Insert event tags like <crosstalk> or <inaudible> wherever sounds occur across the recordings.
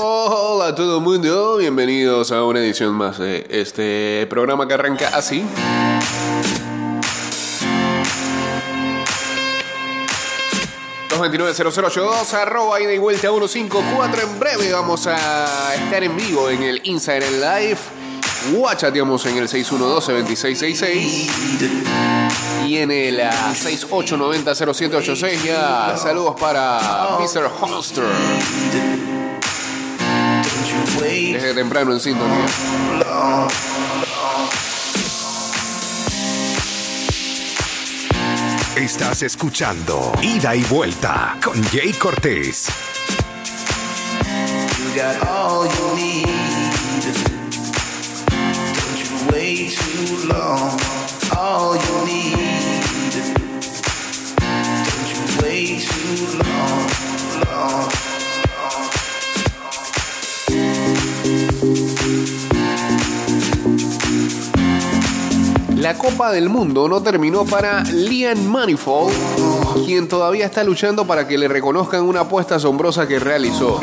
Hola a todo el mundo, bienvenidos a una edición más de este programa que arranca así. ...229-0082... ...arroba ida y vuelta 154... ...en breve vamos a estar en vivo... ...en el Instagram Live... ...guachateamos en el 612-2666... ...y en el 6890-0786... ...ya saludos para Mr. Holster... Desde temprano en sintonía. Estás escuchando Ida y Vuelta con Jay Cortés. You got all you need. Don't you wait too long. All you need. Don't you wait too long, long. La Copa del Mundo no terminó para Liam Manifold, quien todavía está luchando para que le reconozcan una apuesta asombrosa que realizó.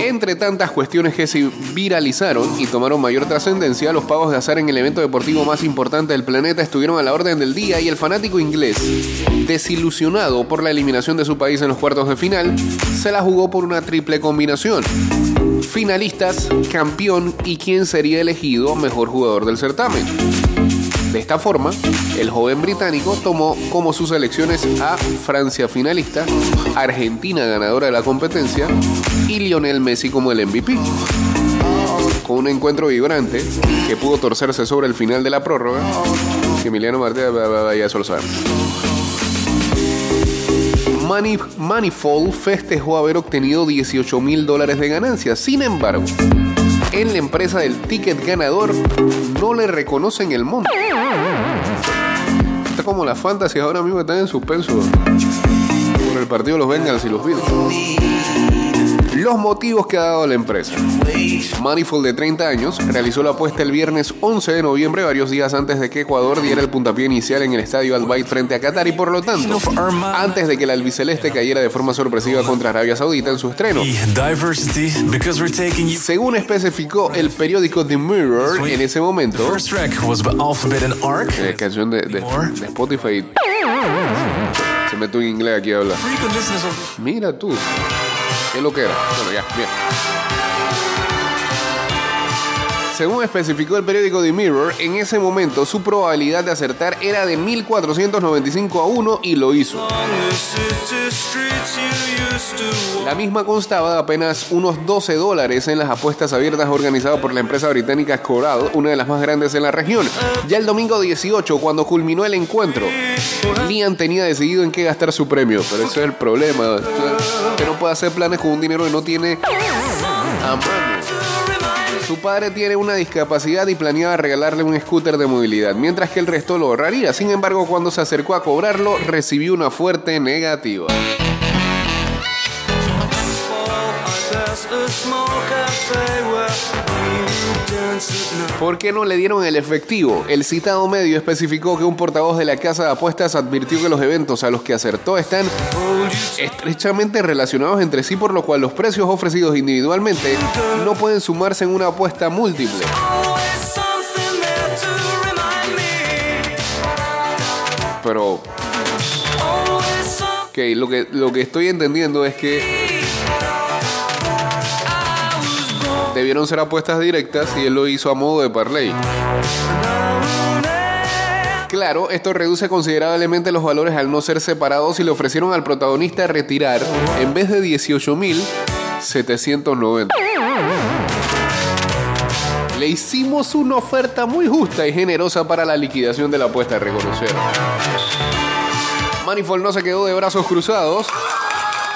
Entre tantas cuestiones que se viralizaron y tomaron mayor trascendencia, los pagos de azar en el evento deportivo más importante del planeta estuvieron a la orden del día y el fanático inglés, desilusionado por la eliminación de su país en los cuartos de final, se la jugó por una triple combinación finalistas, campeón y quién sería elegido mejor jugador del certamen. De esta forma, el joven británico tomó como sus elecciones a Francia finalista, Argentina ganadora de la competencia y Lionel Messi como el MVP. Con un encuentro vibrante que pudo torcerse sobre el final de la prórroga, Emiliano Martínez ya solo sabe. Manifold festejó haber obtenido 18 mil dólares de ganancias. Sin embargo, en la empresa del ticket ganador no le reconocen el monto. Está como las fantasias ahora mismo están en suspenso por el partido los Bengals y los Bills. Los motivos que ha dado la empresa. Manifold de 30 años realizó la apuesta el viernes 11 de noviembre, varios días antes de que Ecuador diera el puntapié inicial en el estadio Al Bayt frente a Qatar y por lo tanto, antes de que el albiceleste cayera de forma sorpresiva contra Arabia Saudita en su estreno. Según especificó el periódico The Mirror en ese momento, eh, canción de, de, de Spotify. Se metió en inglés aquí a hablar. Mira tú. ¿Qué lo que era? Bueno, ya, bien. Según especificó el periódico The Mirror, en ese momento su probabilidad de acertar era de 1495 a 1 y lo hizo. La misma constaba de apenas unos 12 dólares en las apuestas abiertas organizadas por la empresa británica Coral, una de las más grandes en la región. Ya el domingo 18, cuando culminó el encuentro, Liam tenía decidido en qué gastar su premio, pero ese es el problema, que no puede hacer planes con un dinero que no tiene a mano. Su padre tiene una discapacidad y planeaba regalarle un scooter de movilidad, mientras que el resto lo ahorraría. Sin embargo, cuando se acercó a cobrarlo, recibió una fuerte negativa. ¿Por qué no le dieron el efectivo? El citado medio especificó que un portavoz de la casa de apuestas advirtió que los eventos a los que acertó están estrechamente relacionados entre sí, por lo cual los precios ofrecidos individualmente no pueden sumarse en una apuesta múltiple. Pero... Ok, lo que, lo que estoy entendiendo es que debieron ser apuestas directas y él lo hizo a modo de parlay. Claro, esto reduce considerablemente los valores al no ser separados y le ofrecieron al protagonista retirar en vez de 18.790. Le hicimos una oferta muy justa y generosa para la liquidación de la apuesta, reconocer. Manifold no se quedó de brazos cruzados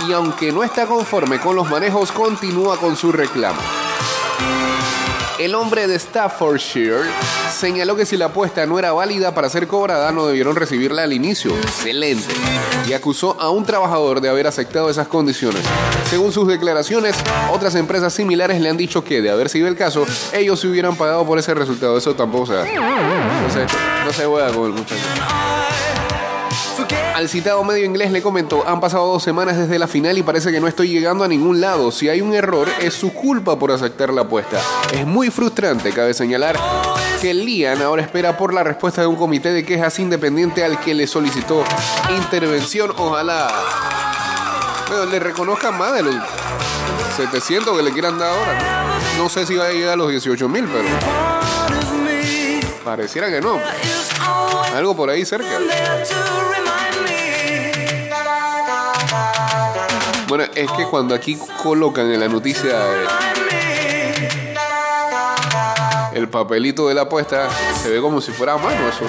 y aunque no está conforme con los manejos, continúa con su reclamo. El hombre de Staffordshire señaló que si la apuesta no era válida para ser cobrada, no debieron recibirla al inicio. Excelente. Y acusó a un trabajador de haber aceptado esas condiciones. Según sus declaraciones, otras empresas similares le han dicho que, de haber sido el caso, ellos se hubieran pagado por ese resultado. Eso tampoco se hace. No se, no se juega con el muchacho. Al citado medio inglés le comentó, han pasado dos semanas desde la final y parece que no estoy llegando a ningún lado. Si hay un error, es su culpa por aceptar la apuesta. Es muy frustrante, cabe señalar, que Lian ahora espera por la respuesta de un comité de quejas independiente al que le solicitó intervención. Ojalá bueno, le reconozcan más de los 700 que le quieran dar ahora. No, sé si va a llegar a los 18 mil, pero pareciera que no. Algo por ahí cerca. Bueno, es que cuando aquí colocan en la noticia el papelito de la apuesta, se ve como si fuera a mano eso.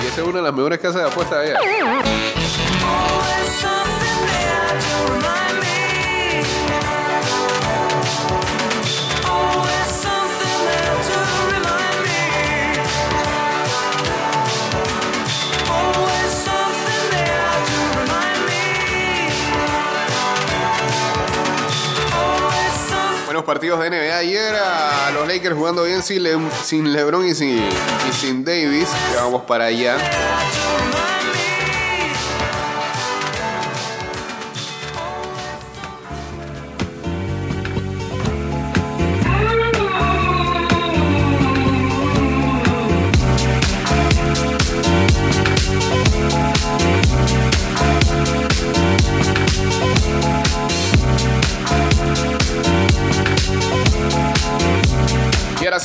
Y esa es una de las mejores casas de apuesta allá. Partidos de NBA ayer, a los Lakers jugando bien sin, Le- sin LeBron y sin, y sin Davis. Vamos para allá.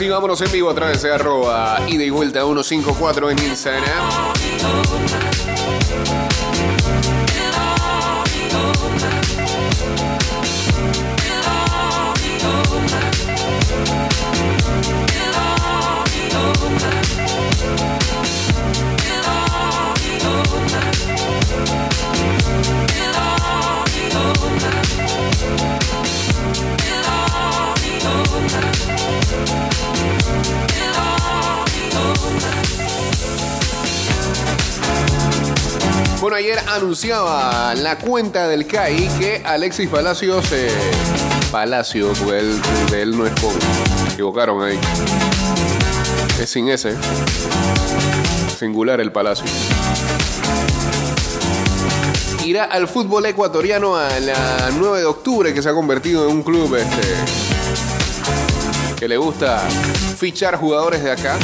Sí, vámonos en vivo a través de arroba y vuelta 154 en Instagram. Bueno, ayer anunciaba la cuenta del CAI que Alexis Palacios. eh, Palacio, porque él, de él no es con. Equivocaron ahí. Es sin ese. Singular el Palacio. Irá al fútbol ecuatoriano a la 9 de octubre, que se ha convertido en un club este, que le gusta fichar jugadores de acá.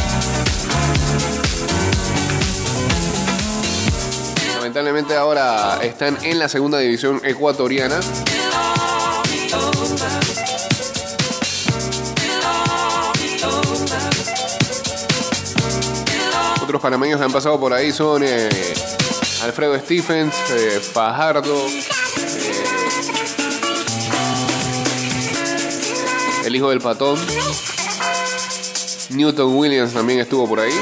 Lamentablemente ahora están en la segunda división ecuatoriana. Otros panameños que han pasado por ahí son eh, Alfredo Stephens, eh, Fajardo, eh, el hijo del patón. Newton Williams también estuvo por ahí.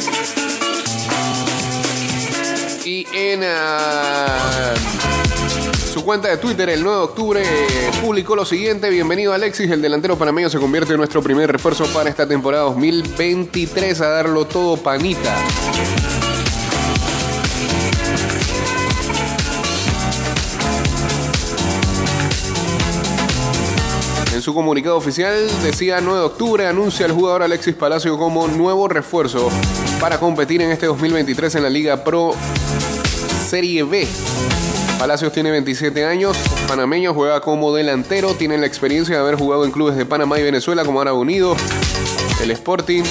En ah, su cuenta de Twitter, el 9 de octubre, publicó lo siguiente. Bienvenido Alexis, el delantero panameño se convierte en nuestro primer refuerzo para esta temporada 2023 a darlo todo panita. En su comunicado oficial decía 9 de octubre anuncia al jugador Alexis Palacio como nuevo refuerzo para competir en este 2023 en la Liga Pro Serie B. Palacios tiene 27 años, panameño, juega como delantero, tiene la experiencia de haber jugado en clubes de Panamá y Venezuela como Árabe Unido, el Sporting,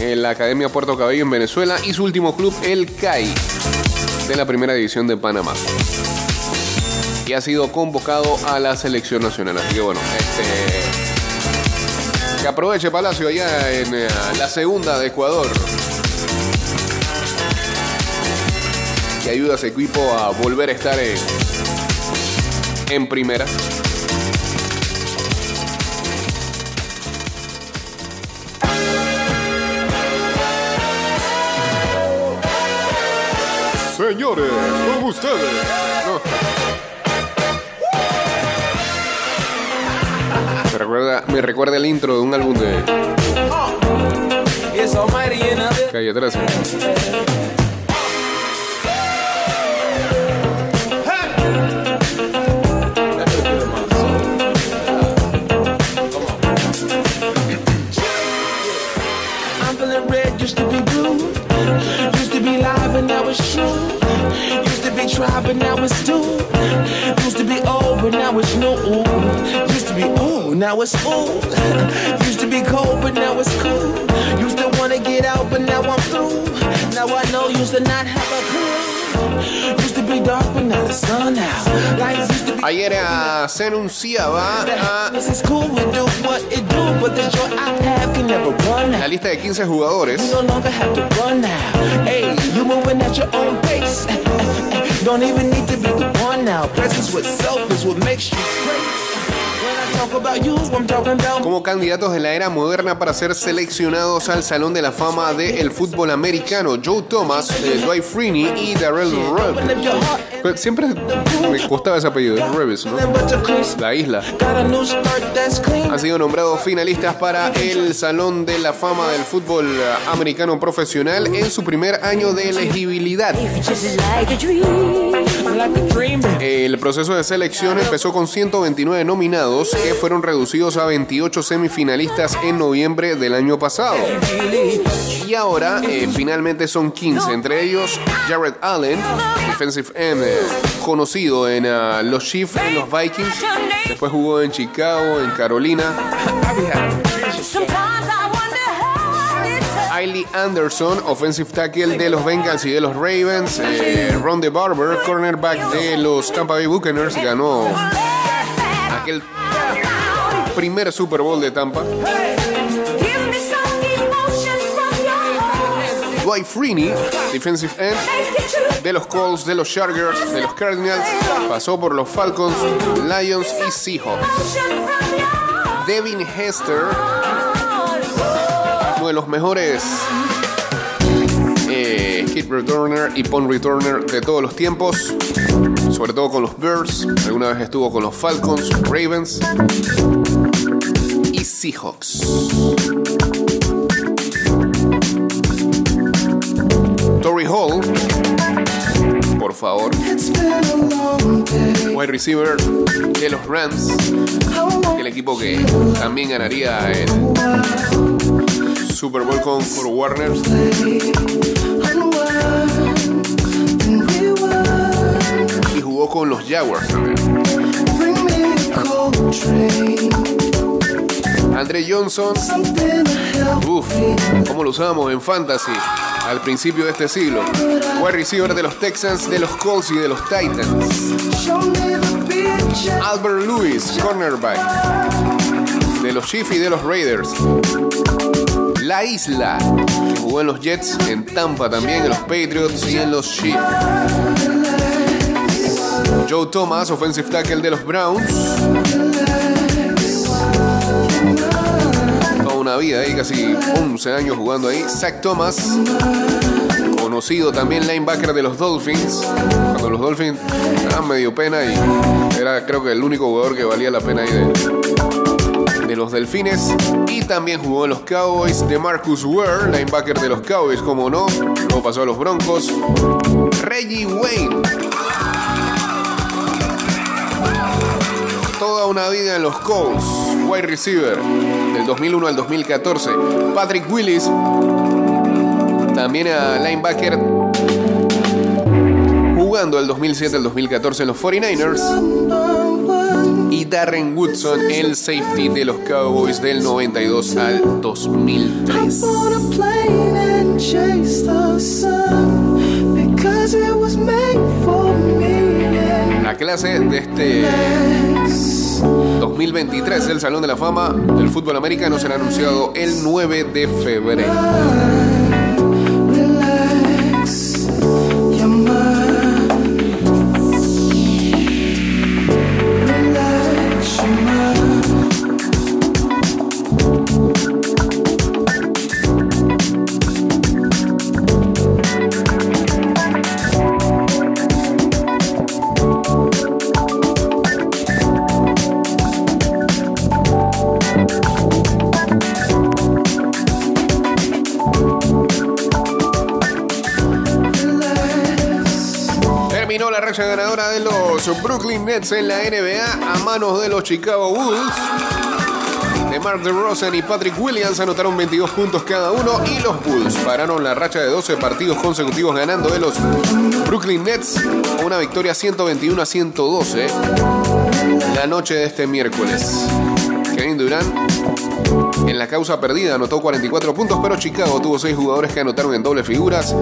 en la Academia Puerto Cabello en Venezuela y su último club, el CAI, de la Primera División de Panamá y ha sido convocado a la selección nacional. Así que bueno, este. Que aproveche Palacio allá en eh, la segunda de Ecuador. Que ayuda a ese equipo a volver a estar en, en primera. Señores, con ustedes. No. Me recuerda, me recuerda el intro de un álbum de a Calle 13. tried, but now it's due. Used to be old, but now it's new. Used to be ooh, now it's ooh. Used to be cold, but now it's cool. Used to wanna get out, but now I'm through. Now I know used to not have a clue. Used to be dark, but now the sun out. Lights used to be Ayer uh, se anunciaba a ah, la lista de 15 jugadores. You no longer have to run now. Hey, you moving at your own pace. Don't even need to be the one now. Presence with self is what makes you great. Como candidatos de la era moderna para ser seleccionados al Salón de la Fama del fútbol americano. Joe Thomas, Dwight Freeney y Darrell Pues Siempre me costaba ese apellido, Revis, ¿no? La isla. Han sido nombrados finalistas para el Salón de la Fama del Fútbol Americano Profesional en su primer año de elegibilidad. El proceso de selección empezó con 129 nominados que fueron reducidos a 28 semifinalistas en noviembre del año pasado. Y ahora eh, finalmente son 15, entre ellos Jared Allen, defensive end, eh, conocido en ah, los Chiefs, en los Vikings, después jugó en Chicago, en Carolina. It's Ailey Anderson, offensive tackle de los Bengals y de los Ravens. Eh, Ron DeBarber, cornerback de los Tampa Bay Buccaneers, ganó aquel primer Super Bowl de Tampa. Dwight Freeney, defensive end de los Colts, de los Chargers, de los Cardinals, pasó por los Falcons, Lions y Seahawks. Devin Hester, de los mejores eh, kick returner y punt returner de todos los tiempos, sobre todo con los Bears, alguna vez estuvo con los Falcons, Ravens y Seahawks. Torrey Hall, por favor, wide receiver de los Rams, el equipo que también ganaría el Super Bowl con Kurt Warner. Y jugó con los Jaguars también. Andre Johnson, uff, cómo lo usábamos en Fantasy al principio de este siglo. Wide receiver de los Texans, de los Colts y de los Titans. Albert Lewis, cornerback de los Chiefs y de los Raiders. La Isla, jugó en los Jets, en Tampa también, en los Patriots y en los Chiefs. Joe Thomas, offensive tackle de los Browns. Toda una vida ahí, casi 11 años jugando ahí. Zach Thomas, conocido también linebacker de los Dolphins. Cuando los Dolphins daban medio pena y era creo que el único jugador que valía la pena ahí de, los Delfines. Y también jugó en los Cowboys de Marcus Ware, linebacker de los Cowboys, como no. Luego pasó a los Broncos. Reggie Wayne. Toda una vida en los Colts, wide receiver, del 2001 al 2014. Patrick Willis, también a linebacker, jugando del 2007 al 2014 en los 49ers. Darren Woodson, el safety de los Cowboys del 92 al 2003. on a plane and chase the sun because it was made for me. La clase de este 2023 del Salón de la Fama del Fútbol Americano será anunciado el 9 de febrero. Los Brooklyn Nets en la NBA a manos de los Chicago Bulls. DeMar DeRozan y Patrick Williams anotaron 22 puntos cada uno y los Bulls pararon la racha de 12 partidos consecutivos ganando de los Brooklyn Nets una victoria 121 a 112 la noche de este miércoles. Kevin Durant en la causa perdida anotó 44 puntos, pero Chicago tuvo 6 jugadores que anotaron en doble figuras.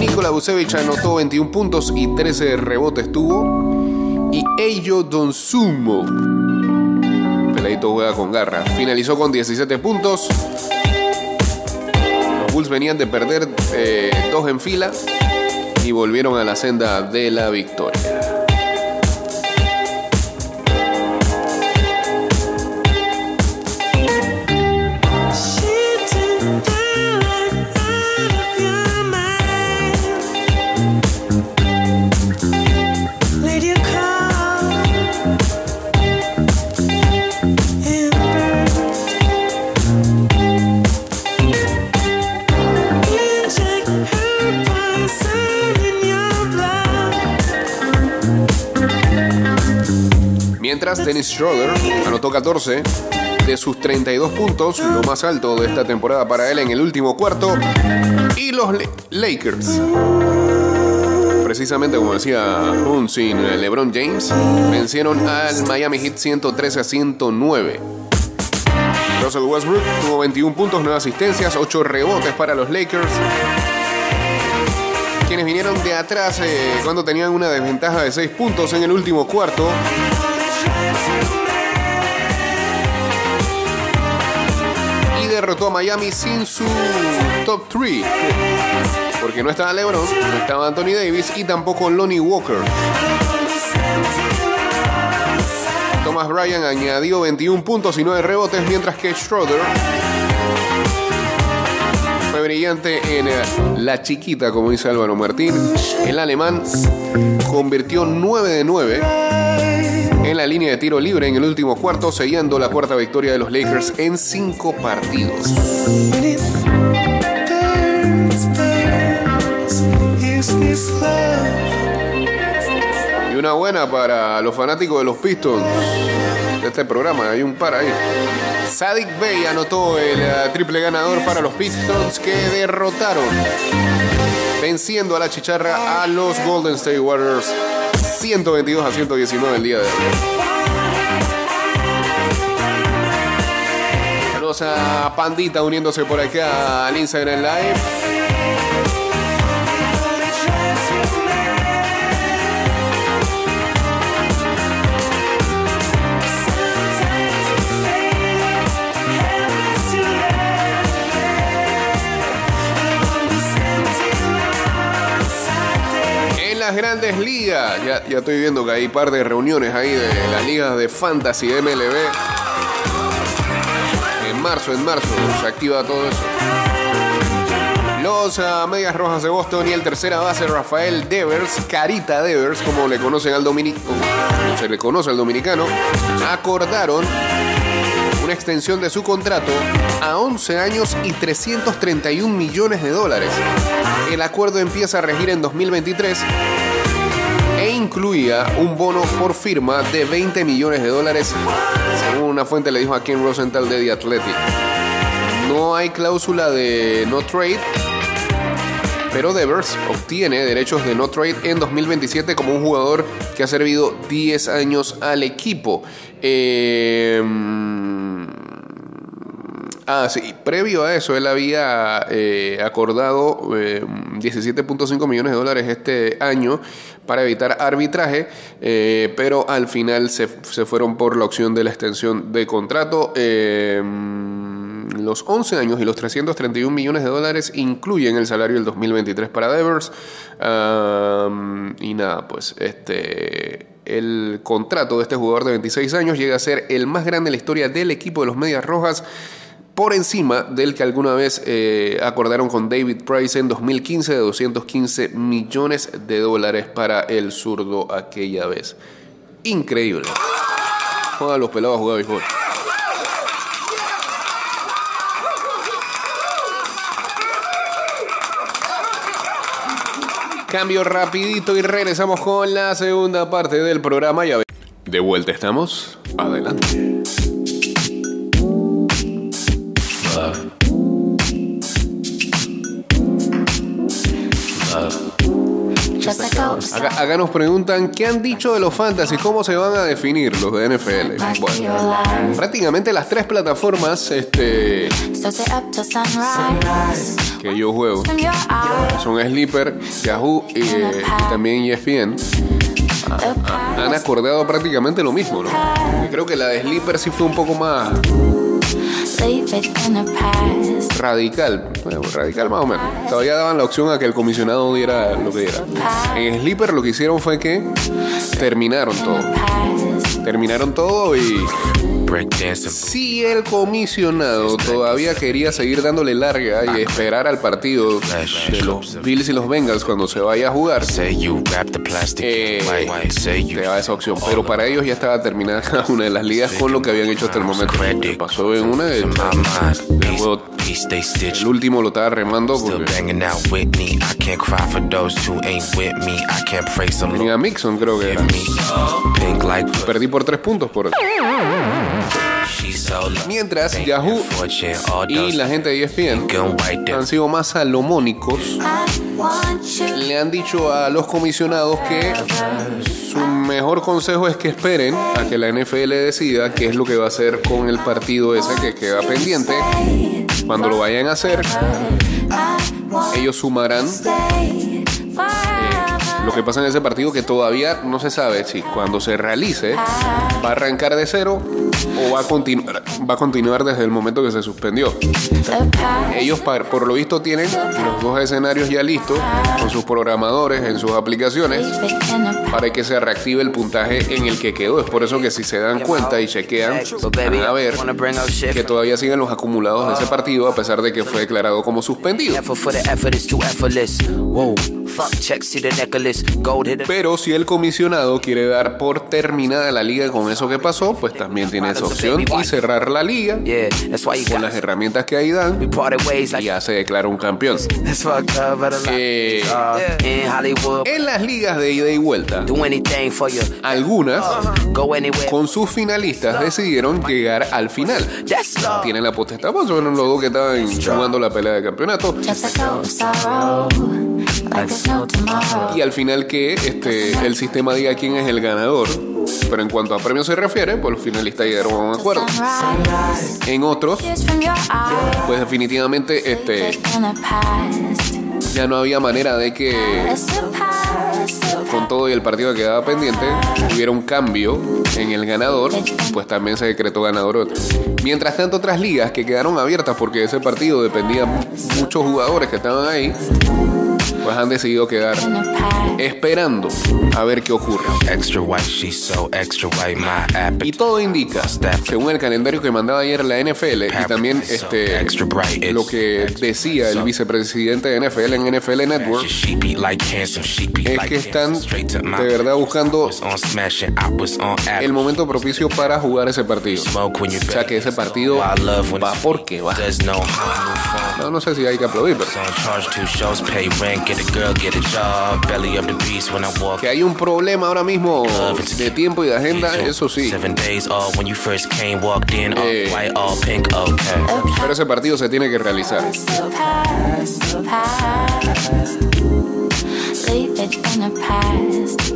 Nikola Vucevic anotó 21 puntos y 13 rebotes tuvo. Y Eyo Donsumo, peladito juega con garra, finalizó con 17 puntos. Los Bulls venían de perder eh, dos en fila y volvieron a la senda de la victoria. Dennis Schroeder anotó 14 de sus 32 puntos, lo más alto de esta temporada para él en el último cuarto. Y los Lakers, precisamente como decía un sin LeBron James, vencieron al Miami Heat 113 a 109. Russell Westbrook tuvo 21 puntos, 9 asistencias, 8 rebotes para los Lakers. Quienes vinieron de atrás eh, cuando tenían una desventaja de 6 puntos en el último cuarto. Y derrotó a Miami sin su top 3. Porque no estaba LeBron, no estaba Anthony Davis y tampoco Lonnie Walker. Thomas Bryan añadió 21 puntos y 9 rebotes, mientras que Schroeder fue brillante en eh, la chiquita, como dice Álvaro Martín. El alemán convirtió 9 de 9 en la línea de tiro libre en el último cuarto, sellando la cuarta victoria de los Lakers en 5 partidos. Y una buena para los fanáticos de los Pistons de este programa. Hay un par ahí. Sadik Bey anotó el eh, triple ganador para los Pistons que derrotaron, venciendo a la chicharra a los Golden State Warriors 122 a 119 el día de hoy. Saludos a Pandita uniéndose por acá al Instagram Live. Las grandes ligas, ya, ya estoy viendo que hay un par de reuniones ahí de las ligas de Fantasy MLB. En marzo, en marzo, se activa todo eso. Los ah, Medias Rojas de Boston y el tercera base Rafael Devers, Carita Devers, como le conocen al dominicano, se le conoce al dominicano, acordaron extensión de su contrato a 11 años y 331 millones de dólares. El acuerdo empieza a regir en 2023 e incluía un bono por firma de 20 millones de dólares, según una fuente le dijo a Ken Rosenthal de The Athletic. No hay cláusula de no trade, pero Devers obtiene derechos de no trade en 2027 como un jugador que ha servido 10 años al equipo. Eh, Ah, sí, previo a eso él había eh, acordado eh, 17.5 millones de dólares este año para evitar arbitraje, eh, pero al final se, se fueron por la opción de la extensión de contrato. Los 11 años y los 331 millones de dólares incluyen el salario del 2023 para Devers. Y nada, pues este el contrato de este jugador de 26 años llega a ser el más grande en la historia del equipo de los Medias Rojas por encima del que alguna vez eh, acordaron con David Price en 2015 de 215 millones de dólares para el zurdo aquella vez. Increíble. Joder, los pelados a jugar béisbol. Cambio rapidito y regresamos con la segunda parte del programa. Ya De vuelta estamos. Adelante. Acá, acá nos preguntan qué han dicho de los fantasy, cómo se van a definir los de NFL. Bueno, prácticamente las tres plataformas este, que yo juego son Sleeper, Yahoo y, eh, y también ESPN. Han acordado prácticamente lo mismo, ¿no? Y creo que la de Sleeper sí fue un poco más radical. Bueno, radical más o menos. Todavía daban la opción a que el comisionado diera lo que diera. En Sleeper lo que hicieron fue que terminaron todo. Terminaron todo y. si el comisionado todavía quería seguir dándole larga y esperar al partido de los Bills y los Bengals cuando se vaya a jugar, eh, te da esa opción. Pero para ellos ya estaba terminada cada <laughs> una de las ligas con lo que habían hecho hasta el momento. Lo pasó en una, mind. el último lo estaba remando porque tenía Mixon, creo que era. Perdí por tres puntos por eso. Mientras Yahoo y la gente de ESPN han sido más salomónicos. Le han dicho a los comisionados que su mejor consejo es que esperen a que la NFL decida qué es lo que va a hacer con el partido ese que queda pendiente. Cuando lo vayan a hacer, ellos sumarán forever. lo que pasa en ese partido que todavía no se sabe si cuando se realice va a arrancar de cero o va a continuar, va a continuar desde el momento que se suspendió. Ellos por lo visto tienen los dos escenarios ya listos con sus programadores en sus aplicaciones para que se reactive el puntaje en el que quedó. Es por eso que si se dan cuenta y chequean, van a ver que todavía siguen los acumulados de ese partido a pesar de que fue declarado como suspendido. Pero si el comisionado quiere dar por terminada la liga con eso que pasó, pues también tiene esa opción y cerrar la liga Yeah, that's why you con las herramientas que ahí We dan y ya se declara un campeón. Eh, in Hollywood, en las ligas de ida y vuelta, do anything for you. algunas Go anywhere. con sus finalistas decidieron llegar al final. Tienen la potestad, pues son los dos que estaban jugando la pelea de campeonato. Y al final que este, el sistema diga quién es el ganador. Pero en cuanto a premios se refiere, pues los finalistas llegaron a un acuerdo. En otros, pues definitivamente este, ya no había manera de que con todo y el partido que quedaba pendiente hubiera un cambio en el ganador, pues también se decretó ganador otro. Mientras tanto, otras ligas que quedaron abiertas porque ese partido dependían muchos jugadores que estaban ahí, pues han decidido quedar esperando a ver qué ocurre. Y todo indica, según el calendario que mandaba ayer la NFL y también este, lo que decía el vicepresidente de NFL en NFL Network, es que están de verdad buscando el momento propicio para jugar ese partido. O sea que ese partido va porque va. No, no sé si hay que aplaudir, pero on charge two shows, pay rent, get a girl, get a job. Belly up the beast when I walk. que hay un problema ahora mismo de tiempo y de agenda, eso sí. Seven days off when you first came, walked in, all Eh. white, all pink, okay. Pero ese partido se tiene que realizar.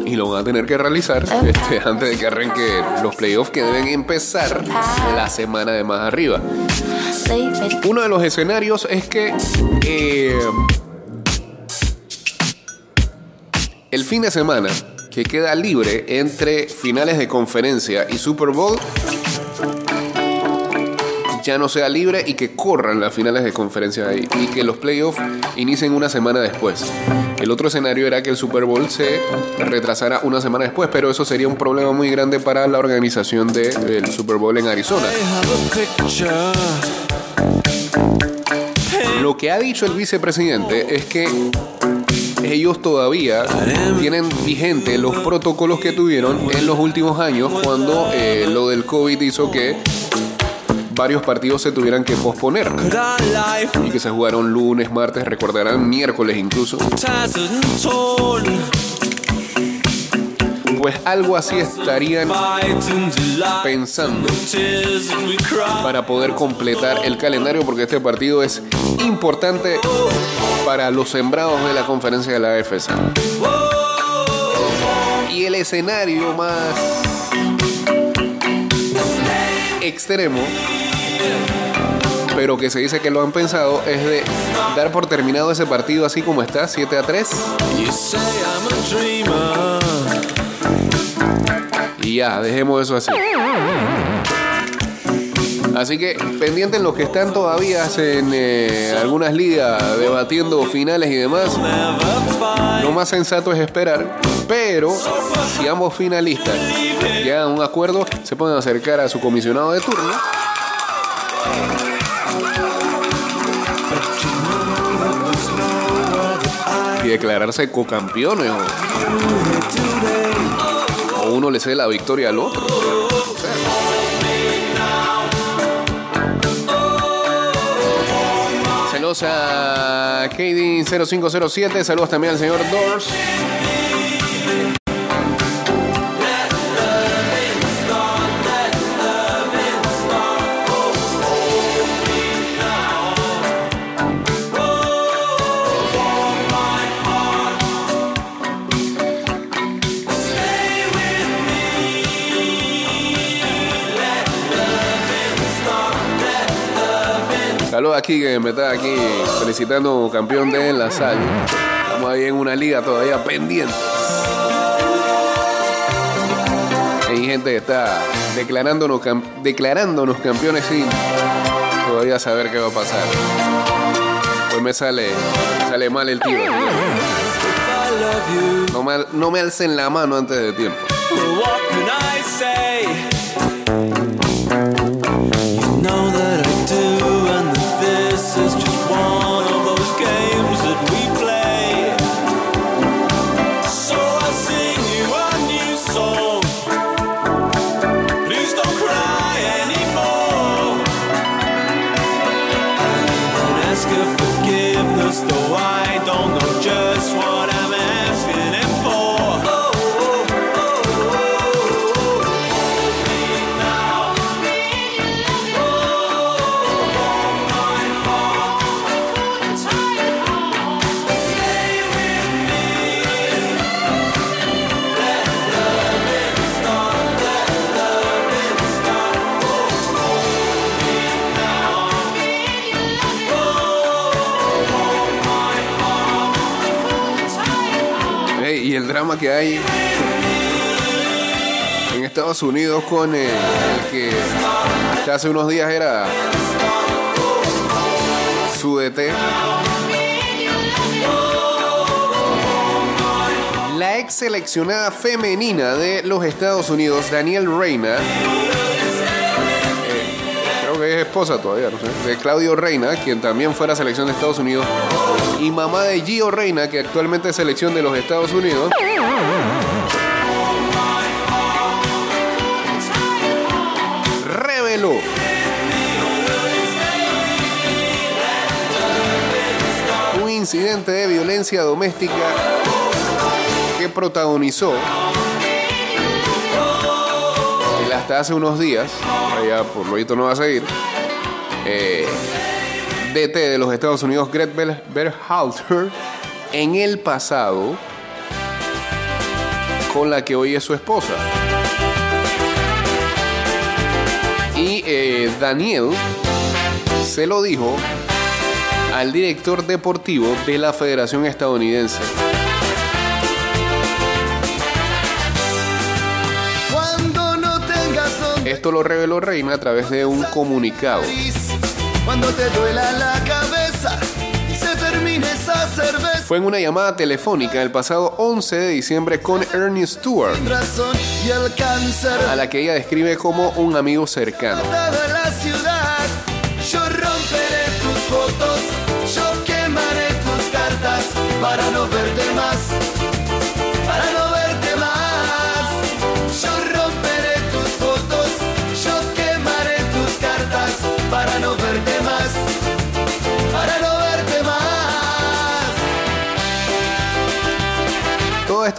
Y lo van a tener que realizar este, antes de que arranque los playoffs que deben empezar la semana de más arriba. Uno de los escenarios es que eh, el fin de semana que queda libre entre finales de conferencia y Super Bowl ya no sea libre y que corran las finales de conferencia ahí y que los playoffs inicien una semana después. El otro escenario era que el Super Bowl se retrasara una semana después, pero eso sería un problema muy grande para la organización del Super Bowl en Arizona. Lo que ha dicho el vicepresidente es que ellos todavía tienen vigente los protocolos que tuvieron en los últimos años cuando eh, lo del COVID hizo que varios partidos se tuvieran que posponer. Y que se jugaron lunes, martes, recordarán miércoles incluso. Pues algo así estarían pensando para poder completar el calendario porque este partido es importante para los sembrados de la conferencia de la AFC. Y el escenario más extremo, pero que se dice que lo han pensado, es de dar por terminado ese partido así como está, 7 a 3. Ya, dejemos eso así. Así que pendientes los que están todavía en eh, algunas ligas debatiendo finales y demás. Lo más sensato es esperar, pero si ambos finalistas llegan a un acuerdo, se pueden acercar a su comisionado de turno. Y declararse cocampeones. O, o uno le cede la victoria al otro. O sea, Saludos a KD0507. Saludos también al señor Doors. Aquí que me está aquí felicitando campeón de la sal. Estamos ahí en una liga todavía pendiente. Hay gente que está declarándonos, declarándonos campeones sin todavía saber qué va a pasar. Pues me sale, sale mal el tiro. No me, no me alcen la mano antes de tiempo. Estados Unidos con eh, el que hace unos días era su DT. La ex seleccionada femenina de los Estados Unidos, Daniel Reina, eh, que es esposa todavía, no sé, de Claudio Reina, quien también fuera selección de Estados Unidos, y mamá de Gio Reina, que actualmente es selección de los Estados Unidos. Un incidente de violencia doméstica que protagonizó hasta hace unos días, por lo no va a seguir, eh, DT de los Estados Unidos, Greg Berhalter, en el pasado, con la que hoy es su esposa. Eh, Daniel se lo dijo al director deportivo de la Federación Estadounidense. No Esto lo reveló Reina a través de un comunicado. cuando te duela la cabeza y se termine esa cerveza. Fue en una llamada telefónica el pasado 11 de diciembre con Ernie Stewart, a la que ella describe como un amigo cercano. para no verte más,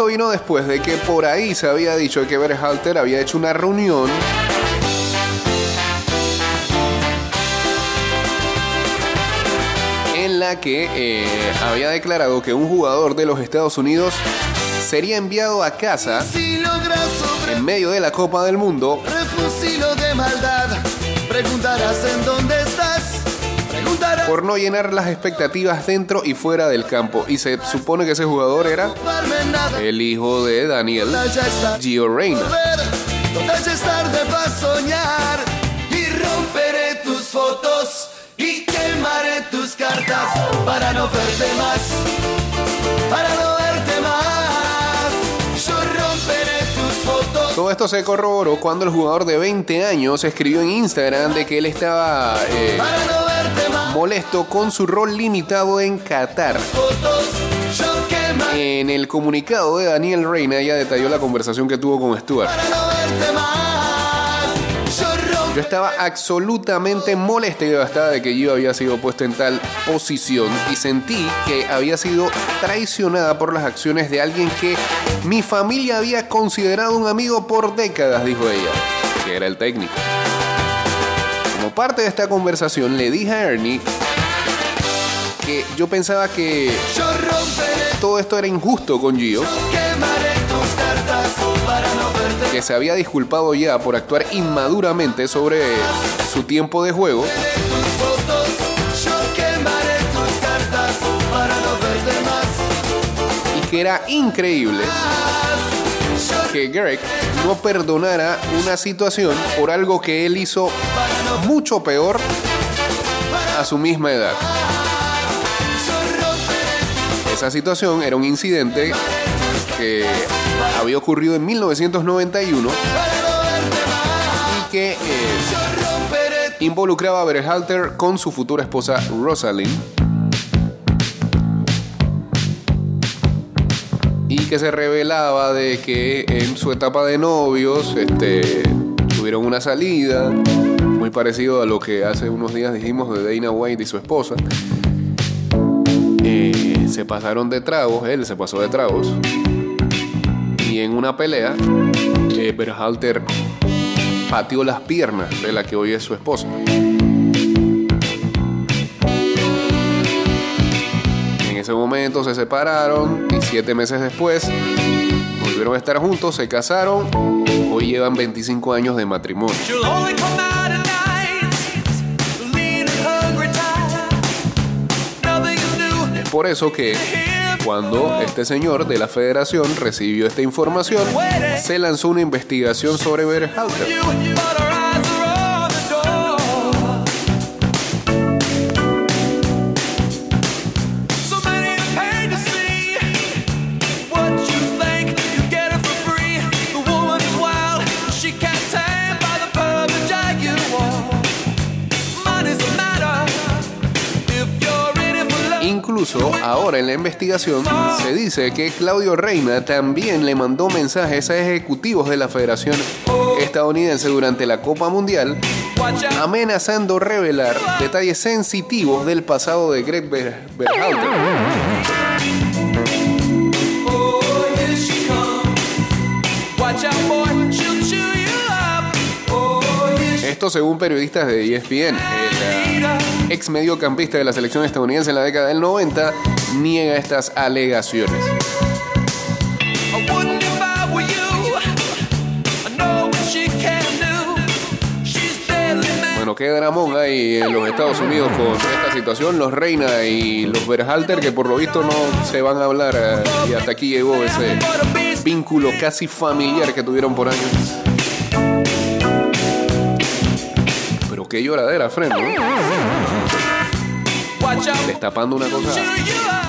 vino después de que por ahí se había dicho que Berhalter había hecho una reunión. En la que eh, había declarado que un jugador de los Estados Unidos sería enviado a casa en medio de la Copa del Mundo. refusilo de maldad, preguntarás en dónde por no llenar las expectativas dentro y fuera del campo. Y se supone que ese jugador era el hijo de Daniel. Gio Reyna. Para no verte más. Yo romperé tus fotos. Todo esto se corroboró cuando el jugador de 20 años escribió en Instagram de que él estaba eh, molesto con su rol limitado en Qatar. En el comunicado de Daniel Reina ya detalló la conversación que tuvo con Stuart. Yo estaba absolutamente molesta y devastada de que yo había sido puesto en tal posición y sentí que había sido traicionada por las acciones de alguien que mi familia había considerado un amigo por décadas, dijo ella, que era el técnico. Parte de esta conversación le dije a Ernie que yo pensaba que todo esto era injusto con Gio, que se había disculpado ya por actuar inmaduramente sobre su tiempo de juego. Y que era increíble que Greg no perdonara una situación por algo que él hizo mucho peor a su misma edad. Esa situación era un incidente que había ocurrido en 1991 y que eh, involucraba a Berhalter con su futura esposa Rosalind. y que se revelaba de que en su etapa de novios este, tuvieron una salida parecido a lo que hace unos días dijimos de Dana White y su esposa. Eh, se pasaron de tragos, él se pasó de tragos y en una pelea eh, Berhalter pateó las piernas de la que hoy es su esposa. En ese momento se separaron y siete meses después volvieron a estar juntos, se casaron. Hoy llevan 25 años de matrimonio. Por eso que cuando este señor de la federación recibió esta información, se lanzó una investigación sobre Berhalter. Ahora en la investigación se dice que Claudio Reina también le mandó mensajes a ejecutivos de la Federación estadounidense durante la Copa Mundial amenazando revelar detalles sensitivos del pasado de Greg Ber- Berhalter. Esto según periodistas de ESPN. El uh, ex mediocampista de la selección estadounidense en la década del 90 niega estas alegaciones. Bueno, qué dramón hay en los Estados Unidos con esta situación. Los Reina y los Berhalter, que por lo visto no se van a hablar. eh, y hasta aquí llegó ese vínculo casi familiar que tuvieron por años. Qué lloradera, Fred, ¿no? Destapando una cosa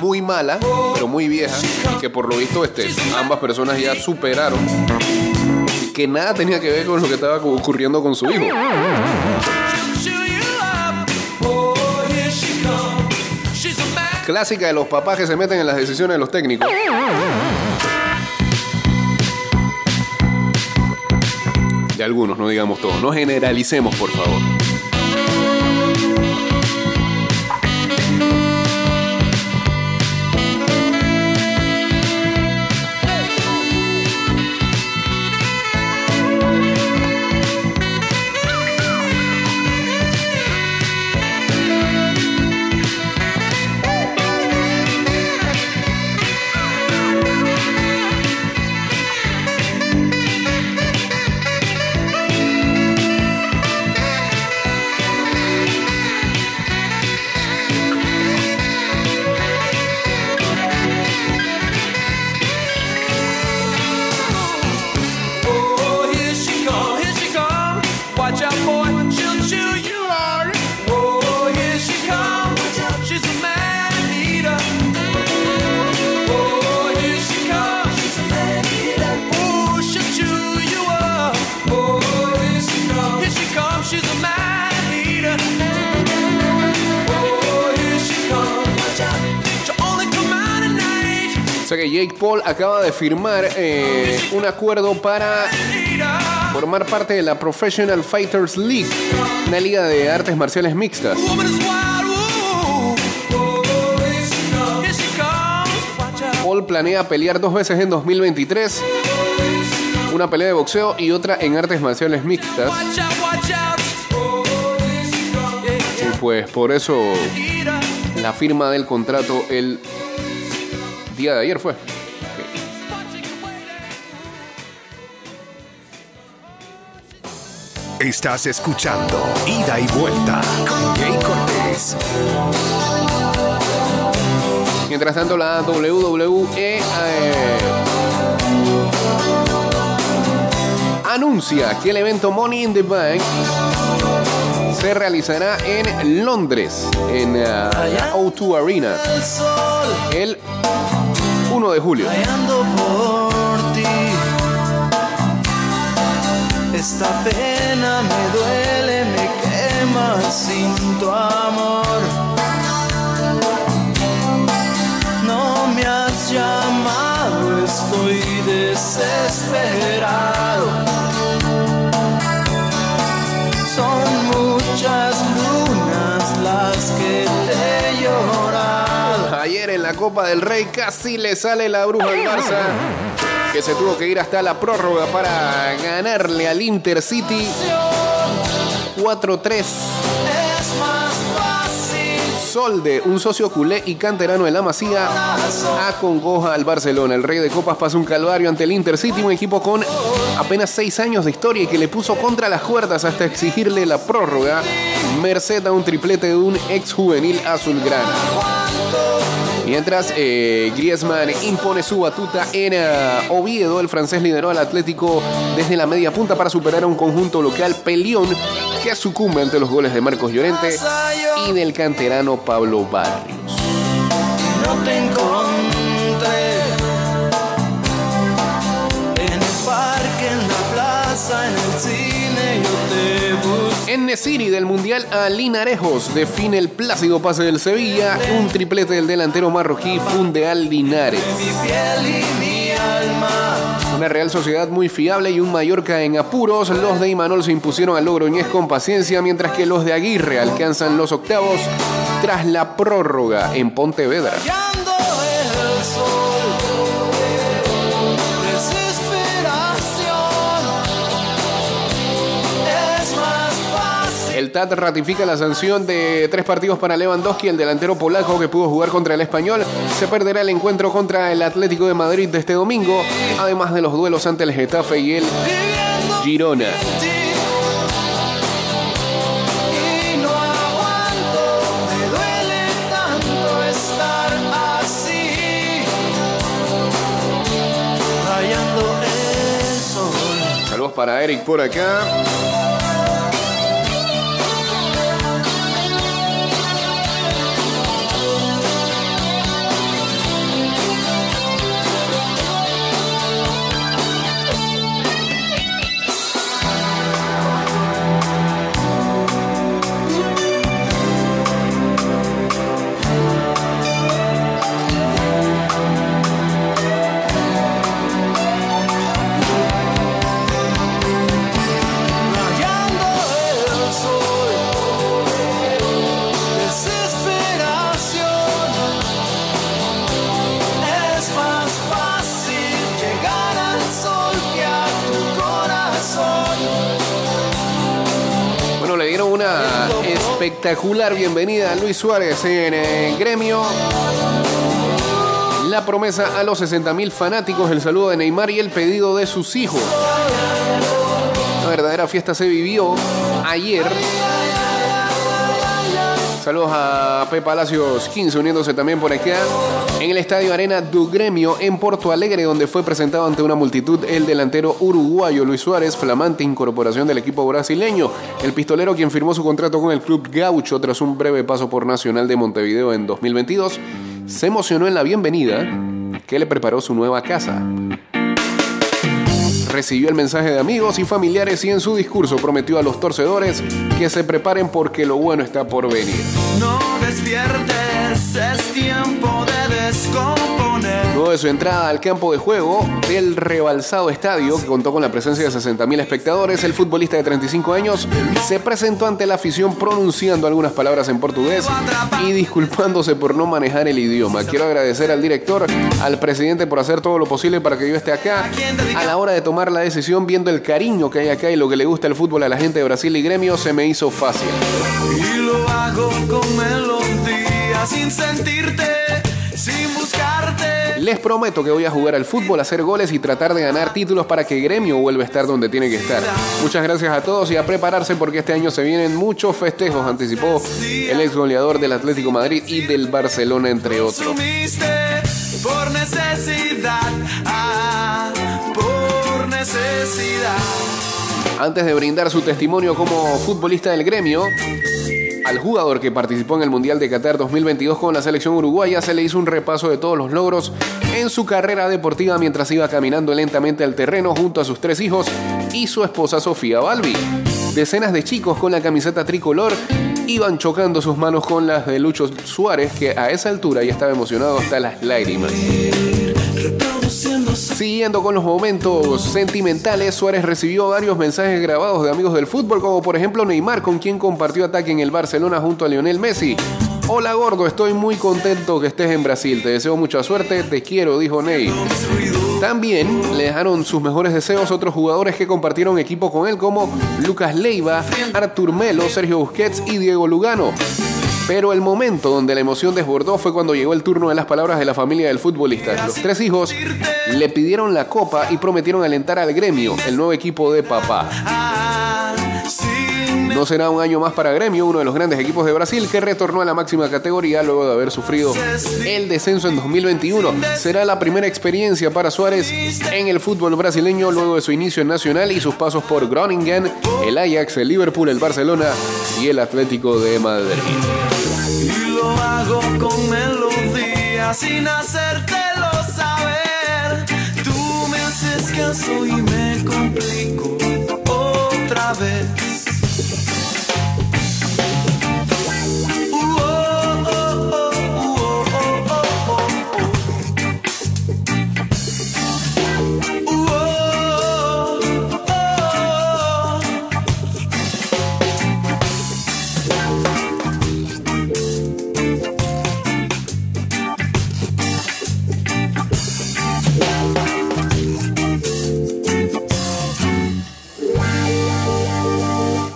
muy mala, pero muy vieja, y que por lo visto este, ambas personas ya superaron. Que nada tenía que ver con lo que estaba ocurriendo con su hijo. Clásica de los papás que se meten en las decisiones de los técnicos. De algunos, no digamos todos. No generalicemos, por favor. Acaba de firmar eh, un acuerdo para formar parte de la Professional Fighters League, una liga de artes marciales mixtas. Paul planea pelear dos veces en 2023, una pelea de boxeo y otra en artes marciales mixtas. Y pues por eso la firma del contrato el día de ayer fue. Estás escuchando Ida y Vuelta con Jay Cortés. Mientras tanto, la WWE eh, anuncia que el evento Money in the Bank se realizará en Londres, en eh, la O2 Arena, el 1 de julio. Esta pena me duele, me quema sin tu amor. No me has llamado, estoy desesperado. Son muchas lunas las que te he llorado. Ayer en la Copa del Rey casi le sale la bruja al Barça, que se tuvo que ir hasta la prórroga para ganarle al Intercity 4-3. Es más fácil. Solde, un socio culé y canterano de la Masía, acongoja al Barcelona. El rey de copas pasa un calvario ante el Intercity, un equipo con apenas seis años de historia y que le puso contra las cuerdas hasta exigirle la prórroga, merced a un triplete de un ex juvenil azulgrana. Mientras eh, Griezmann impone su batuta en eh, Oviedo, el francés lideró al Atlético desde la media punta para superar a un conjunto local peleón que sucumbe ante los goles de Marcos Llorente y del canterano Pablo Barrios. no te en el parque, en la plaza, en el En Nesiri del Mundial a Linarejos define el plácido pase del Sevilla, un triplete del delantero marroquí funde al Linares. Una Real Sociedad muy fiable y un Mallorca en apuros. Los de Imanol se impusieron al Logroñés con paciencia, mientras que los de Aguirre alcanzan los octavos tras la prórroga en Pontevedra. El TAT ratifica la sanción de tres partidos para Lewandowski, el delantero polaco que pudo jugar contra el español. Se perderá el encuentro contra el Atlético de Madrid de este domingo, además de los duelos ante el Getafe y el Girona. Saludos para Eric por acá. Espectacular bienvenida a Luis Suárez en eh, gremio. La promesa a los 60 mil fanáticos, el saludo de Neymar y el pedido de sus hijos. Una verdadera fiesta se vivió ayer. Saludos a Pepe Palacios 15 uniéndose también por acá en el Estadio Arena du Gremio en Porto Alegre donde fue presentado ante una multitud el delantero uruguayo Luis Suárez, flamante incorporación del equipo brasileño. El pistolero quien firmó su contrato con el club Gaucho tras un breve paso por Nacional de Montevideo en 2022, se emocionó en la bienvenida que le preparó su nueva casa. Recibió el mensaje de amigos y familiares y en su discurso prometió a los torcedores que se preparen porque lo bueno está por venir. No despiertes, es tiempo descomponer. Luego de su entrada al campo de juego del rebalsado estadio, que contó con la presencia de 60.000 espectadores, el futbolista de 35 años se presentó ante la afición pronunciando algunas palabras en portugués y disculpándose por no manejar el idioma. Quiero agradecer al director, al presidente por hacer todo lo posible para que yo esté acá. A la hora de tomar la decisión, viendo el cariño que hay acá y lo que le gusta el fútbol a la gente de Brasil y gremio, se me hizo fácil. Y lo hago con melodía, sin sentirte, sin buscarte. Les prometo que voy a jugar al fútbol, hacer goles y tratar de ganar títulos para que Gremio vuelva a estar donde tiene que estar. Muchas gracias a todos y a prepararse porque este año se vienen muchos festejos, anticipó el ex goleador del Atlético Madrid y del Barcelona, entre otros. Por necesidad, ah, por necesidad. Antes de brindar su testimonio como futbolista del gremio, al jugador que participó en el Mundial de Qatar 2022 con la selección uruguaya se le hizo un repaso de todos los logros en su carrera deportiva mientras iba caminando lentamente al terreno junto a sus tres hijos y su esposa Sofía Balbi. Decenas de chicos con la camiseta tricolor iban chocando sus manos con las de Lucho Suárez, que a esa altura ya estaba emocionado hasta las lágrimas. Siguiendo con los momentos sentimentales, Suárez recibió varios mensajes grabados de amigos del fútbol, como por ejemplo Neymar, con quien compartió ataque en el Barcelona junto a Lionel Messi. Hola gordo, estoy muy contento que estés en Brasil, te deseo mucha suerte, te quiero, dijo Ney. También le dejaron sus mejores deseos otros jugadores que compartieron equipo con él como Lucas Leiva, Artur Melo, Sergio Busquets y Diego Lugano. Pero el momento donde la emoción desbordó fue cuando llegó el turno de las palabras de la familia del futbolista. Los tres hijos le pidieron la copa y prometieron alentar al gremio, el nuevo equipo de papá. No será un año más para Gremio, uno de los grandes equipos de Brasil que retornó a la máxima categoría luego de haber sufrido el descenso en 2021. Será la primera experiencia para Suárez en el fútbol brasileño luego de su inicio en Nacional y sus pasos por Groningen, el Ajax, el Liverpool, el Barcelona y el Atlético de Madrid. Hago con melodía sin hacértelo saber. Tú me haces caso y me complico otra vez.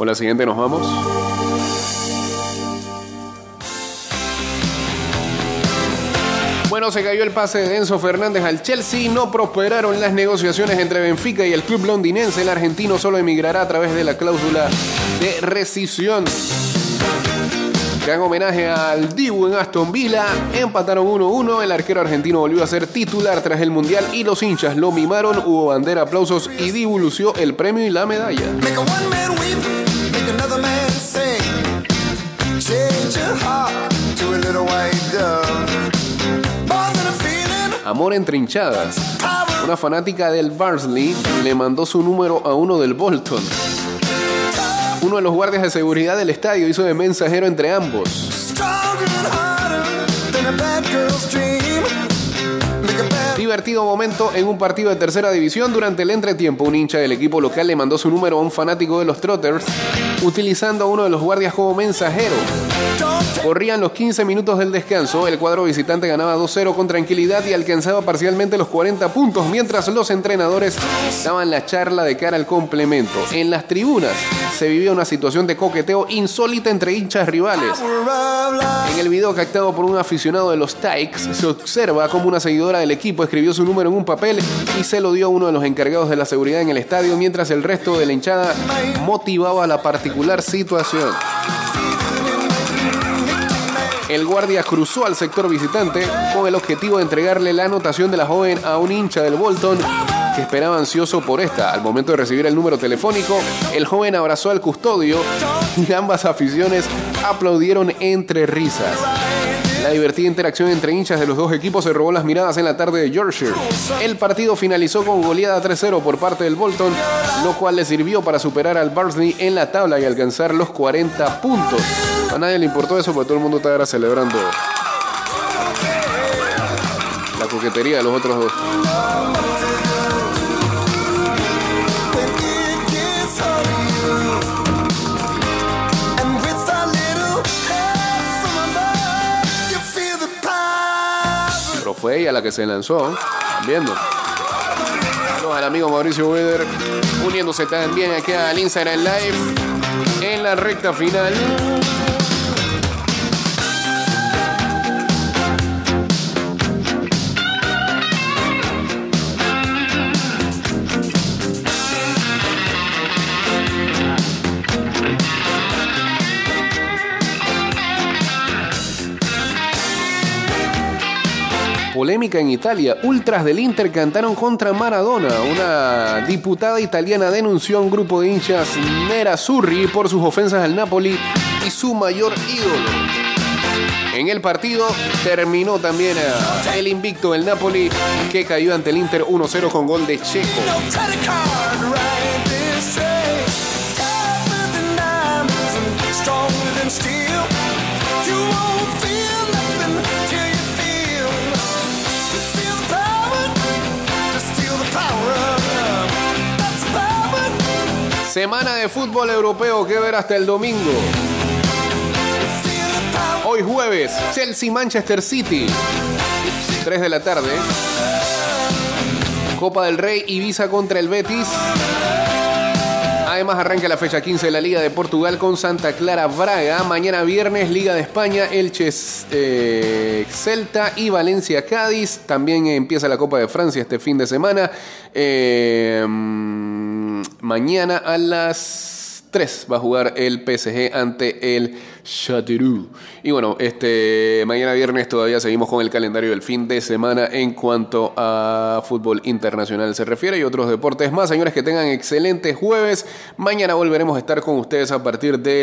La siguiente nos vamos. Bueno, se cayó el pase de Enzo Fernández al Chelsea. No prosperaron las negociaciones entre Benfica y el club londinense. El argentino solo emigrará a través de la cláusula de rescisión. Gran homenaje al Dibu en Aston Villa. Empataron 1-1. El arquero argentino volvió a ser titular tras el Mundial y los hinchas lo mimaron. Hubo bandera, aplausos y Dibu el premio y la medalla. Amor entre hinchadas. Una fanática del Barnsley le mandó su número a uno del Bolton. Uno de los guardias de seguridad del estadio hizo de mensajero entre ambos. Divertido momento en un partido de tercera división. Durante el entretiempo, un hincha del equipo local le mandó su número a un fanático de los Trotters, utilizando a uno de los guardias como mensajero. Corrían los 15 minutos del descanso, el cuadro visitante ganaba 2-0 con tranquilidad y alcanzaba parcialmente los 40 puntos, mientras los entrenadores daban la charla de cara al complemento. En las tribunas se vivía una situación de coqueteo insólita entre hinchas rivales. En el video captado por un aficionado de los Tykes, se observa como una seguidora del equipo escribió su número en un papel y se lo dio a uno de los encargados de la seguridad en el estadio, mientras el resto de la hinchada motivaba la particular situación. El guardia cruzó al sector visitante con el objetivo de entregarle la anotación de la joven a un hincha del Bolton que esperaba ansioso por esta. Al momento de recibir el número telefónico, el joven abrazó al custodio y ambas aficiones aplaudieron entre risas. La divertida interacción entre hinchas de los dos equipos se robó las miradas en la tarde de Yorkshire. El partido finalizó con goleada 3-0 por parte del Bolton, lo cual le sirvió para superar al Barnsley en la tabla y alcanzar los 40 puntos. A nadie le importó eso porque todo el mundo está ahora celebrando. coquetería de los otros dos. Fue ella la que se lanzó. Viendo. Saludos al amigo Mauricio Weder uniéndose también aquí al Instagram Live en la recta final. Polémica en Italia. Ultras del Inter cantaron contra Maradona. Una diputada italiana denunció a un grupo de hinchas Nerazzurri por sus ofensas al Napoli y su mayor ídolo. En el partido terminó también eh, el invicto del Napoli que cayó ante el Inter 1-0 con gol de Checo. Semana de fútbol europeo que ver hasta el domingo. Hoy jueves, Chelsea-Manchester City. 3 de la tarde. Copa del Rey, Ibiza contra el Betis. Además arranca la fecha 15 de la Liga de Portugal con Santa Clara Braga. Mañana viernes Liga de España, Elche eh, Celta y Valencia Cádiz. También empieza la Copa de Francia este fin de semana. Eh, mm, mañana a las 3 va a jugar el PSG ante el Chateauroux. Y bueno, este mañana viernes todavía seguimos con el calendario del fin de semana en cuanto a fútbol internacional se refiere y otros deportes más. Señores, que tengan excelente jueves. Mañana volveremos a estar con ustedes a partir de la